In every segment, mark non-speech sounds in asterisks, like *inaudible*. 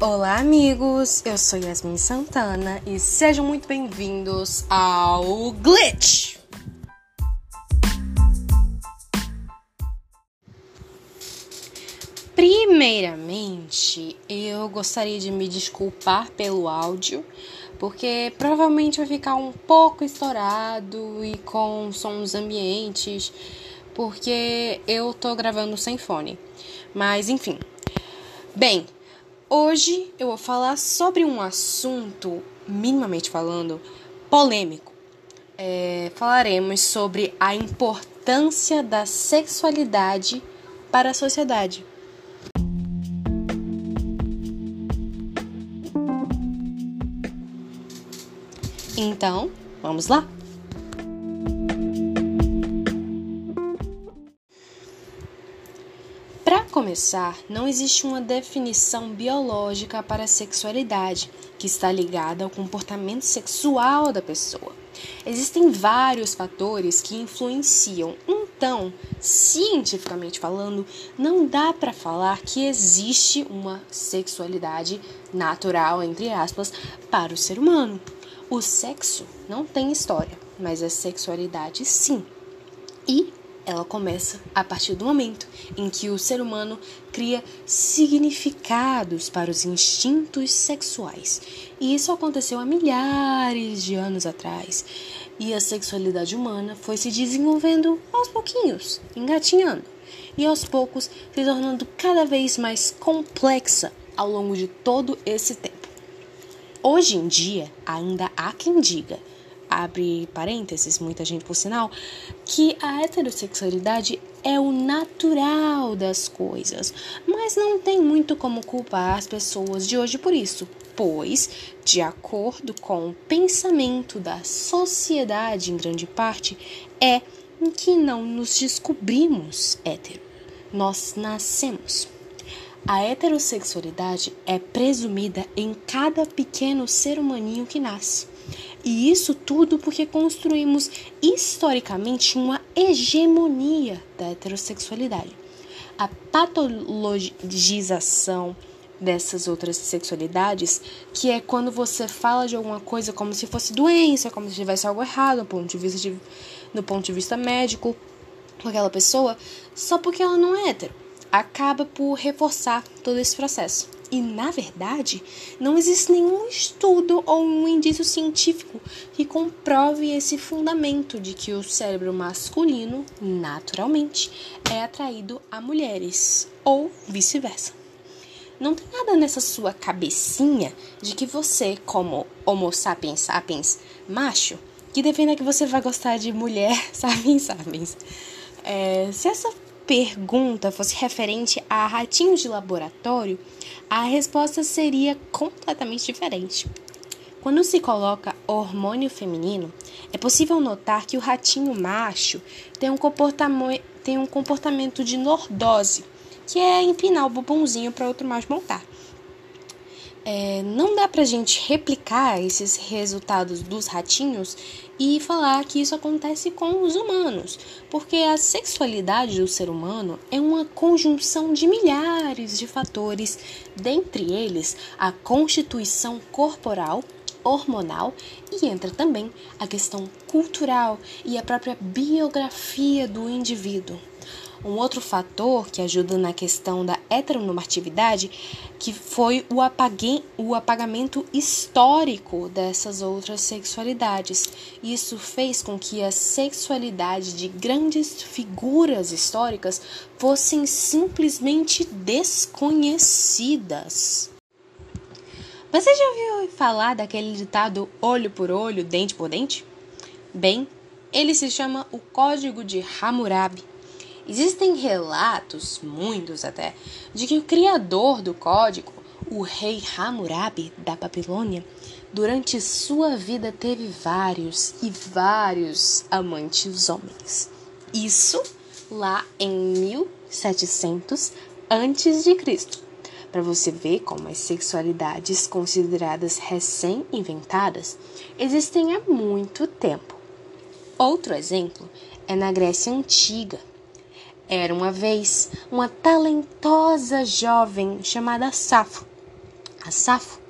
Olá, amigos! Eu sou Yasmin Santana e sejam muito bem-vindos ao Glitch! Primeiramente, eu gostaria de me desculpar pelo áudio, porque provavelmente vai ficar um pouco estourado e com sons ambientes, porque eu tô gravando sem fone. Mas enfim. Bem, Hoje eu vou falar sobre um assunto, minimamente falando, polêmico. É, falaremos sobre a importância da sexualidade para a sociedade. Então, vamos lá? Começar, não existe uma definição biológica para a sexualidade, que está ligada ao comportamento sexual da pessoa. Existem vários fatores que influenciam, então, cientificamente falando, não dá para falar que existe uma sexualidade natural, entre aspas, para o ser humano. O sexo não tem história, mas a sexualidade sim. E ela começa a partir do momento em que o ser humano cria significados para os instintos sexuais. E isso aconteceu há milhares de anos atrás. E a sexualidade humana foi se desenvolvendo aos pouquinhos, engatinhando, e aos poucos se tornando cada vez mais complexa ao longo de todo esse tempo. Hoje em dia, ainda há quem diga abre parênteses, muita gente por sinal, que a heterossexualidade é o natural das coisas, mas não tem muito como culpar as pessoas de hoje por isso, pois, de acordo com o pensamento da sociedade em grande parte, é que não nos descobrimos hétero. Nós nascemos. A heterossexualidade é presumida em cada pequeno ser humaninho que nasce. E isso tudo porque construímos historicamente uma hegemonia da heterossexualidade. A patologização dessas outras sexualidades, que é quando você fala de alguma coisa como se fosse doença, como se tivesse algo errado, no ponto de vista, de, no ponto de vista médico, com aquela pessoa, só porque ela não é hétero, acaba por reforçar todo esse processo. E, na verdade, não existe nenhum estudo ou um indício científico que comprove esse fundamento de que o cérebro masculino, naturalmente, é atraído a mulheres, ou vice-versa. Não tem nada nessa sua cabecinha de que você, como Homo sapiens sapiens macho, que defenda que você vai gostar de mulher *laughs* sapiens sapiens. É, se essa pergunta fosse referente a ratinhos de laboratório, a resposta seria completamente diferente. Quando se coloca hormônio feminino, é possível notar que o ratinho macho tem um, comportamento, tem um comportamento de lordose, que é empinar o bumbumzinho para outro macho montar é, não dá pra gente replicar esses resultados dos ratinhos e falar que isso acontece com os humanos, porque a sexualidade do ser humano é uma conjunção de milhares de fatores, dentre eles a constituição corporal, hormonal e entra também a questão cultural e a própria biografia do indivíduo. Um outro fator que ajuda na questão da heteronormatividade que foi o, apague, o apagamento histórico dessas outras sexualidades. Isso fez com que a sexualidade de grandes figuras históricas fossem simplesmente desconhecidas. Você já ouviu falar daquele ditado olho por olho, dente por dente? Bem, ele se chama o Código de Hammurabi. Existem relatos, muitos até, de que o criador do código, o rei Hammurabi da Babilônia, durante sua vida teve vários e vários amantes homens. Isso lá em 1700 antes de Cristo. Para você ver como as sexualidades consideradas recém-inventadas existem há muito tempo. Outro exemplo é na Grécia Antiga, era uma vez uma talentosa jovem chamada Safo. A Safo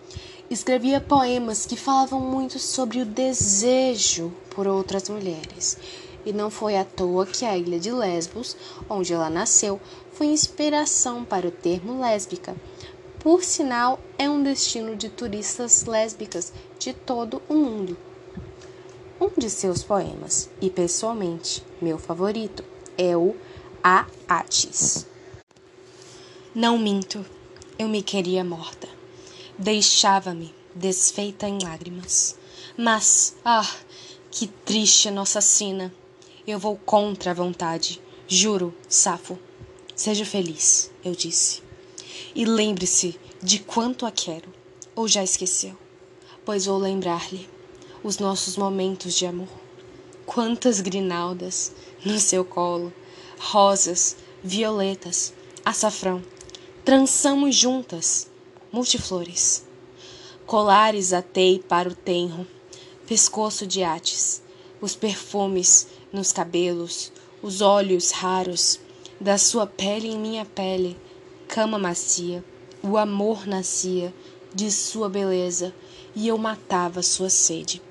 escrevia poemas que falavam muito sobre o desejo por outras mulheres. E não foi à toa que a ilha de Lesbos, onde ela nasceu, foi inspiração para o termo lésbica. Por sinal, é um destino de turistas lésbicas de todo o mundo. Um de seus poemas, e pessoalmente meu favorito, é o A Atis. Não minto, eu me queria morta. Deixava-me desfeita em lágrimas. Mas, ah, que triste nossa sina. Eu vou contra a vontade. Juro, Safo. Seja feliz, eu disse. E lembre-se de quanto a quero. Ou já esqueceu? Pois vou lembrar-lhe os nossos momentos de amor. Quantas grinaldas no seu colo, rosas, violetas, açafrão. Trançamos juntas, multiflores. Colares atei para o tenro, pescoço de ates, os perfumes nos cabelos, os olhos raros, da sua pele em minha pele, cama macia, o amor nascia de sua beleza e eu matava sua sede.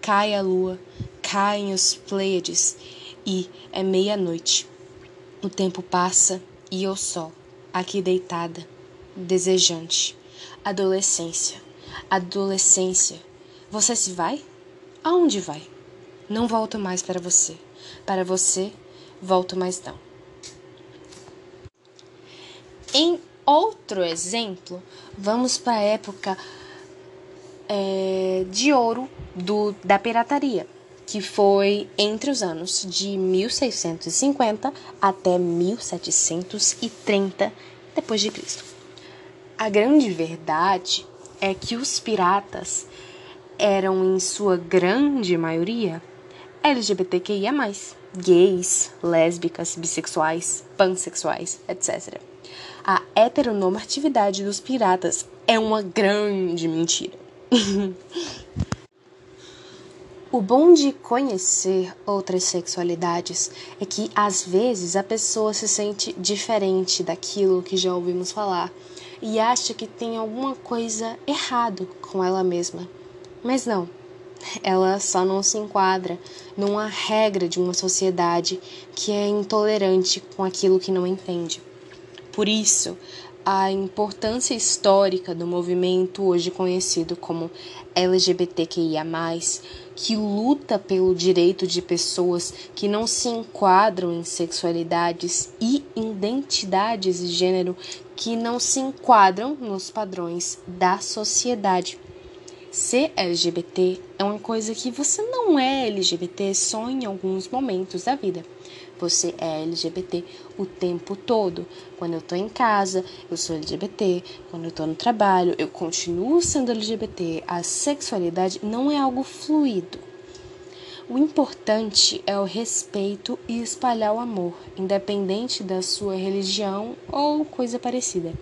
Cai a lua, caem os pleiades e é meia-noite. O tempo passa e eu só, aqui deitada, desejante. Adolescência, adolescência. Você se vai? Aonde vai? Não volto mais para você. Para você, volto mais não. Em outro exemplo, vamos para a época é, de ouro do, da pirataria, que foi entre os anos de 1650 até 1730 depois de Cristo. A grande verdade é que os piratas eram em sua grande maioria LGBTQIA+, gays, lésbicas, bissexuais, pansexuais, etc. A heteronormatividade dos piratas é uma grande mentira. *laughs* o bom de conhecer outras sexualidades é que às vezes a pessoa se sente diferente daquilo que já ouvimos falar e acha que tem alguma coisa errado com ela mesma. Mas não, ela só não se enquadra numa regra de uma sociedade que é intolerante com aquilo que não entende. Por isso, a importância histórica do movimento hoje conhecido como LGBTQIA, que luta pelo direito de pessoas que não se enquadram em sexualidades e identidades de gênero que não se enquadram nos padrões da sociedade. Ser LGBT é uma coisa que você não é LGBT só em alguns momentos da vida. Você é LGBT o tempo todo. Quando eu tô em casa, eu sou LGBT. Quando eu tô no trabalho, eu continuo sendo LGBT. A sexualidade não é algo fluido. O importante é o respeito e espalhar o amor, independente da sua religião ou coisa parecida.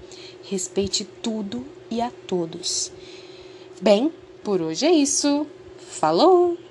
Respeite tudo e a todos. Bem, por hoje é isso. Falou!